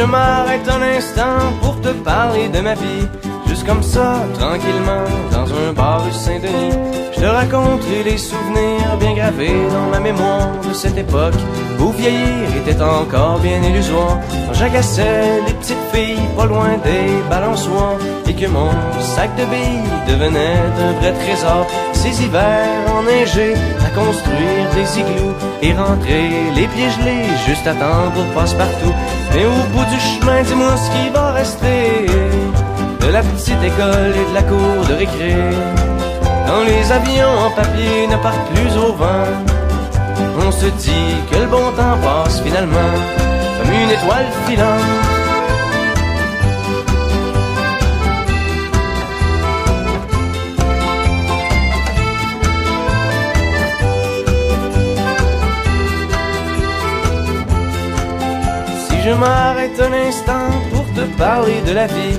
je m'arrête un instant pour te parler de ma vie. Juste comme ça, tranquillement, dans un bar rue Saint-Denis. Je te raconterai les souvenirs bien gravés dans ma mémoire de cette époque où vieillir était encore bien illusoire. Quand j'agaçais les petites filles pas loin des balançoires et que mon sac de billes devenait un vrai trésor. Ces hivers enneigés à construire des igloos et rentrer les pieds gelés juste à temps pour passe-partout. Mais au bout du chemin, dis-moi ce qui va rester de la petite école et de la cour de récré. Quand les avions en papier ne partent plus au vent, on se dit que le bon temps passe finalement comme une étoile filante. Si je m'arrête un instant pour te parler de la vie,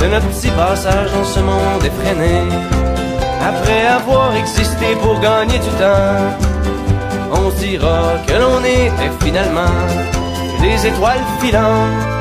de notre petit passage dans ce monde effréné. Après avoir existé pour gagner du temps, on dira que l'on était finalement des étoiles filantes.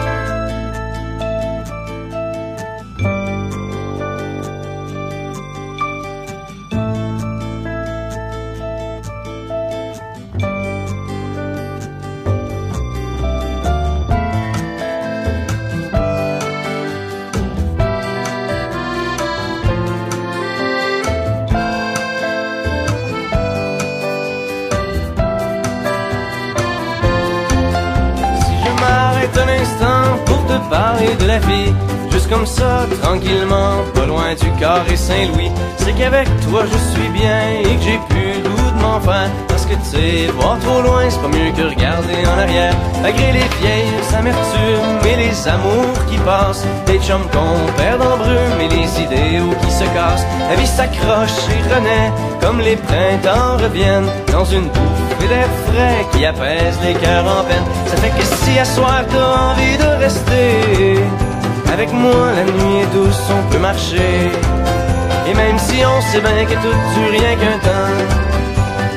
Juste comme ça, tranquillement, pas loin du carré Saint-Louis, c'est qu'avec toi je suis bien et que j'ai plus le goût de m'en. Parce que tu sais, voir trop loin, c'est pas mieux que regarder en arrière. Malgré les vieilles amertumes et les amours qui passent, des chums qu'on perd en brume et les idéaux qui se cassent. La vie s'accroche et renaît comme les printemps reviennent dans une bouffée d'air frais qui apaise les cœurs en peine. Ça fait que si à soir t'as envie de rester avec moi, la nuit est douce, on peut marcher. Et même si on sait bien que tout dure rien qu'un temps,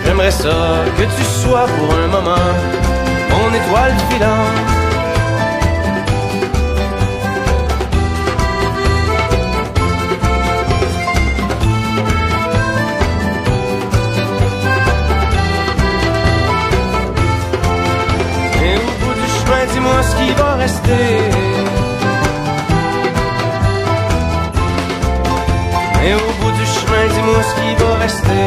j'aimerais ça que tu sois pour un moment mon étoile filante. Dis-moi ce qui va rester. Et au bout du chemin, dis-moi ce qui va rester.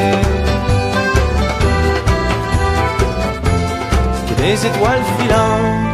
Des étoiles filantes.